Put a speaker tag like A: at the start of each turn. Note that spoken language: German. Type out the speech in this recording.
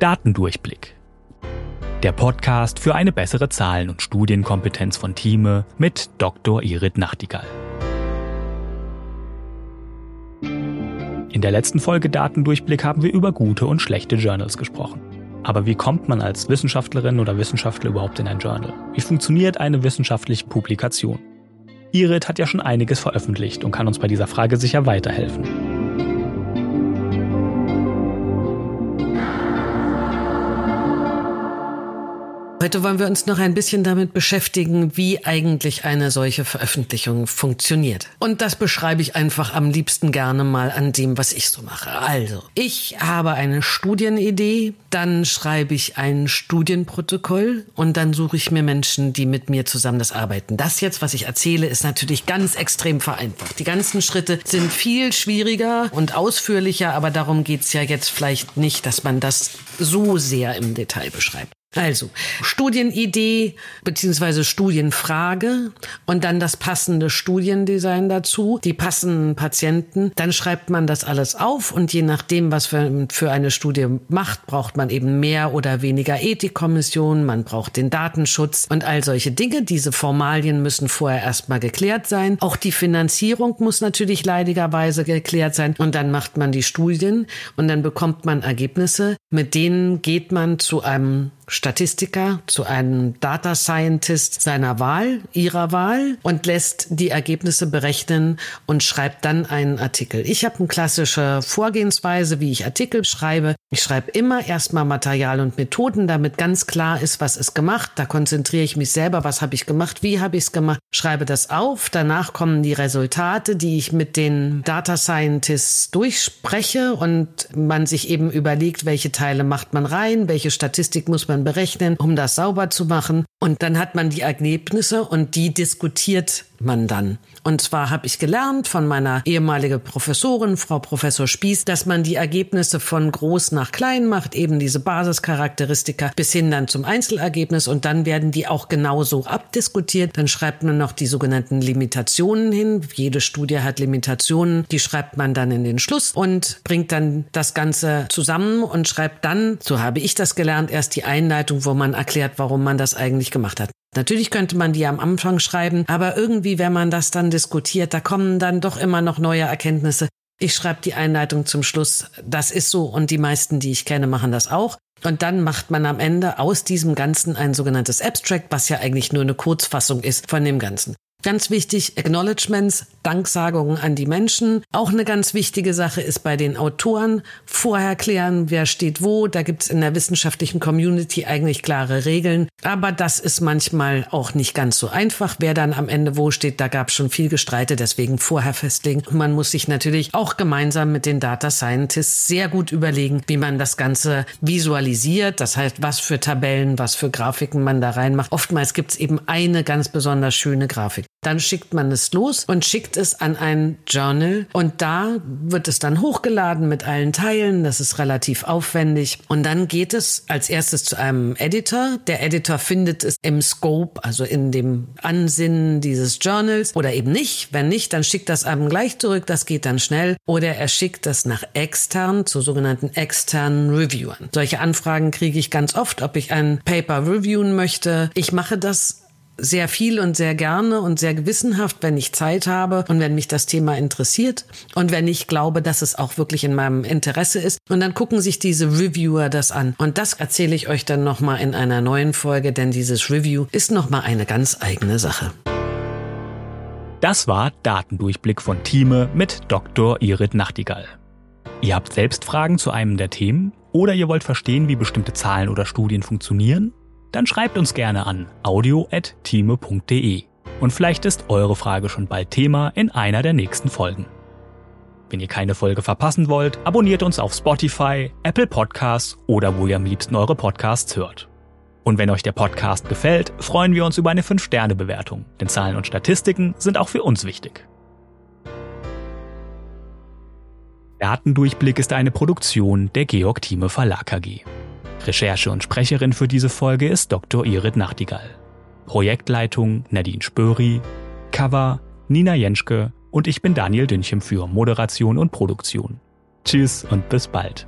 A: Datendurchblick. Der Podcast für eine bessere Zahlen- und Studienkompetenz von Thieme mit Dr. Irit Nachtigall. In der letzten Folge Datendurchblick haben wir über gute und schlechte Journals gesprochen. Aber wie kommt man als Wissenschaftlerin oder Wissenschaftler überhaupt in ein Journal? Wie funktioniert eine wissenschaftliche Publikation? Irit hat ja schon einiges veröffentlicht und kann uns bei dieser Frage sicher weiterhelfen.
B: Heute wollen wir uns noch ein bisschen damit beschäftigen, wie eigentlich eine solche Veröffentlichung funktioniert. Und das beschreibe ich einfach am liebsten gerne mal an dem, was ich so mache. Also, ich habe eine Studienidee, dann schreibe ich ein Studienprotokoll und dann suche ich mir Menschen, die mit mir zusammen das arbeiten. Das jetzt, was ich erzähle, ist natürlich ganz extrem vereinfacht. Die ganzen Schritte sind viel schwieriger und ausführlicher, aber darum geht's ja jetzt vielleicht nicht, dass man das so sehr im Detail beschreibt. Also Studienidee beziehungsweise Studienfrage und dann das passende Studiendesign dazu, die passenden Patienten. Dann schreibt man das alles auf und je nachdem, was für, für eine Studie macht, braucht man eben mehr oder weniger Ethikkommissionen, man braucht den Datenschutz und all solche Dinge. Diese Formalien müssen vorher erstmal geklärt sein. Auch die Finanzierung muss natürlich leidigerweise geklärt sein und dann macht man die Studien und dann bekommt man Ergebnisse, mit denen geht man zu einem Statistiker zu einem Data Scientist seiner Wahl, ihrer Wahl und lässt die Ergebnisse berechnen und schreibt dann einen Artikel. Ich habe eine klassische Vorgehensweise, wie ich Artikel schreibe. Ich schreibe immer erstmal Material und Methoden, damit ganz klar ist, was ist gemacht. Da konzentriere ich mich selber, was habe ich gemacht, wie habe ich es gemacht, schreibe das auf. Danach kommen die Resultate, die ich mit den Data Scientists durchspreche und man sich eben überlegt, welche Teile macht man rein, welche Statistik muss berechnen, um das sauber zu machen. Und dann hat man die Ergebnisse und die diskutiert man dann. Und zwar habe ich gelernt von meiner ehemaligen Professorin, Frau Professor Spieß, dass man die Ergebnisse von groß nach klein macht, eben diese Basischarakteristika bis hin dann zum Einzelergebnis und dann werden die auch genauso abdiskutiert. Dann schreibt man noch die sogenannten Limitationen hin. Jede Studie hat Limitationen, die schreibt man dann in den Schluss und bringt dann das Ganze zusammen und schreibt dann, so habe ich das gelernt, erst die Einleitung, wo man erklärt, warum man das eigentlich gemacht hat. Natürlich könnte man die am Anfang schreiben, aber irgendwie, wenn man das dann diskutiert, da kommen dann doch immer noch neue Erkenntnisse. Ich schreibe die Einleitung zum Schluss. Das ist so und die meisten, die ich kenne, machen das auch. Und dann macht man am Ende aus diesem Ganzen ein sogenanntes Abstract, was ja eigentlich nur eine Kurzfassung ist von dem Ganzen. Ganz wichtig, Acknowledgements, Danksagungen an die Menschen. Auch eine ganz wichtige Sache ist bei den Autoren vorher klären, wer steht wo. Da gibt's in der wissenschaftlichen Community eigentlich klare Regeln. Aber das ist manchmal auch nicht ganz so einfach, wer dann am Ende wo steht. Da gab's schon viel Gestreite, deswegen vorher festlegen. Man muss sich natürlich auch gemeinsam mit den Data Scientists sehr gut überlegen, wie man das Ganze visualisiert. Das heißt, was für Tabellen, was für Grafiken man da reinmacht. Oftmals gibt's eben eine ganz besonders schöne Grafik. Dann schickt man es los und schickt es an ein Journal und da wird es dann hochgeladen mit allen Teilen. Das ist relativ aufwendig. Und dann geht es als erstes zu einem Editor. Der Editor findet es im Scope, also in dem Ansinnen dieses Journals oder eben nicht. Wenn nicht, dann schickt das einem gleich zurück. Das geht dann schnell. Oder er schickt das nach extern, zu sogenannten externen Reviewern. Solche Anfragen kriege ich ganz oft, ob ich ein Paper reviewen möchte. Ich mache das sehr viel und sehr gerne und sehr gewissenhaft, wenn ich Zeit habe und wenn mich das Thema interessiert und wenn ich glaube, dass es auch wirklich in meinem Interesse ist. Und dann gucken sich diese Reviewer das an. Und das erzähle ich euch dann nochmal in einer neuen Folge, denn dieses Review ist nochmal eine ganz eigene Sache.
A: Das war Datendurchblick von Thieme mit Dr. Irit Nachtigall. Ihr habt selbst Fragen zu einem der Themen oder ihr wollt verstehen, wie bestimmte Zahlen oder Studien funktionieren? Dann schreibt uns gerne an audio.time.de. Und vielleicht ist eure Frage schon bald Thema in einer der nächsten Folgen. Wenn ihr keine Folge verpassen wollt, abonniert uns auf Spotify, Apple Podcasts oder wo ihr am liebsten eure Podcasts hört. Und wenn euch der Podcast gefällt, freuen wir uns über eine 5-Sterne-Bewertung, denn Zahlen und Statistiken sind auch für uns wichtig. Datendurchblick ist eine Produktion der Georg Thieme Verlag AG. Recherche und Sprecherin für diese Folge ist Dr. Irit Nachtigall. Projektleitung Nadine Spöri, Cover Nina Jenschke und ich bin Daniel Dünchem für Moderation und Produktion. Tschüss und bis bald.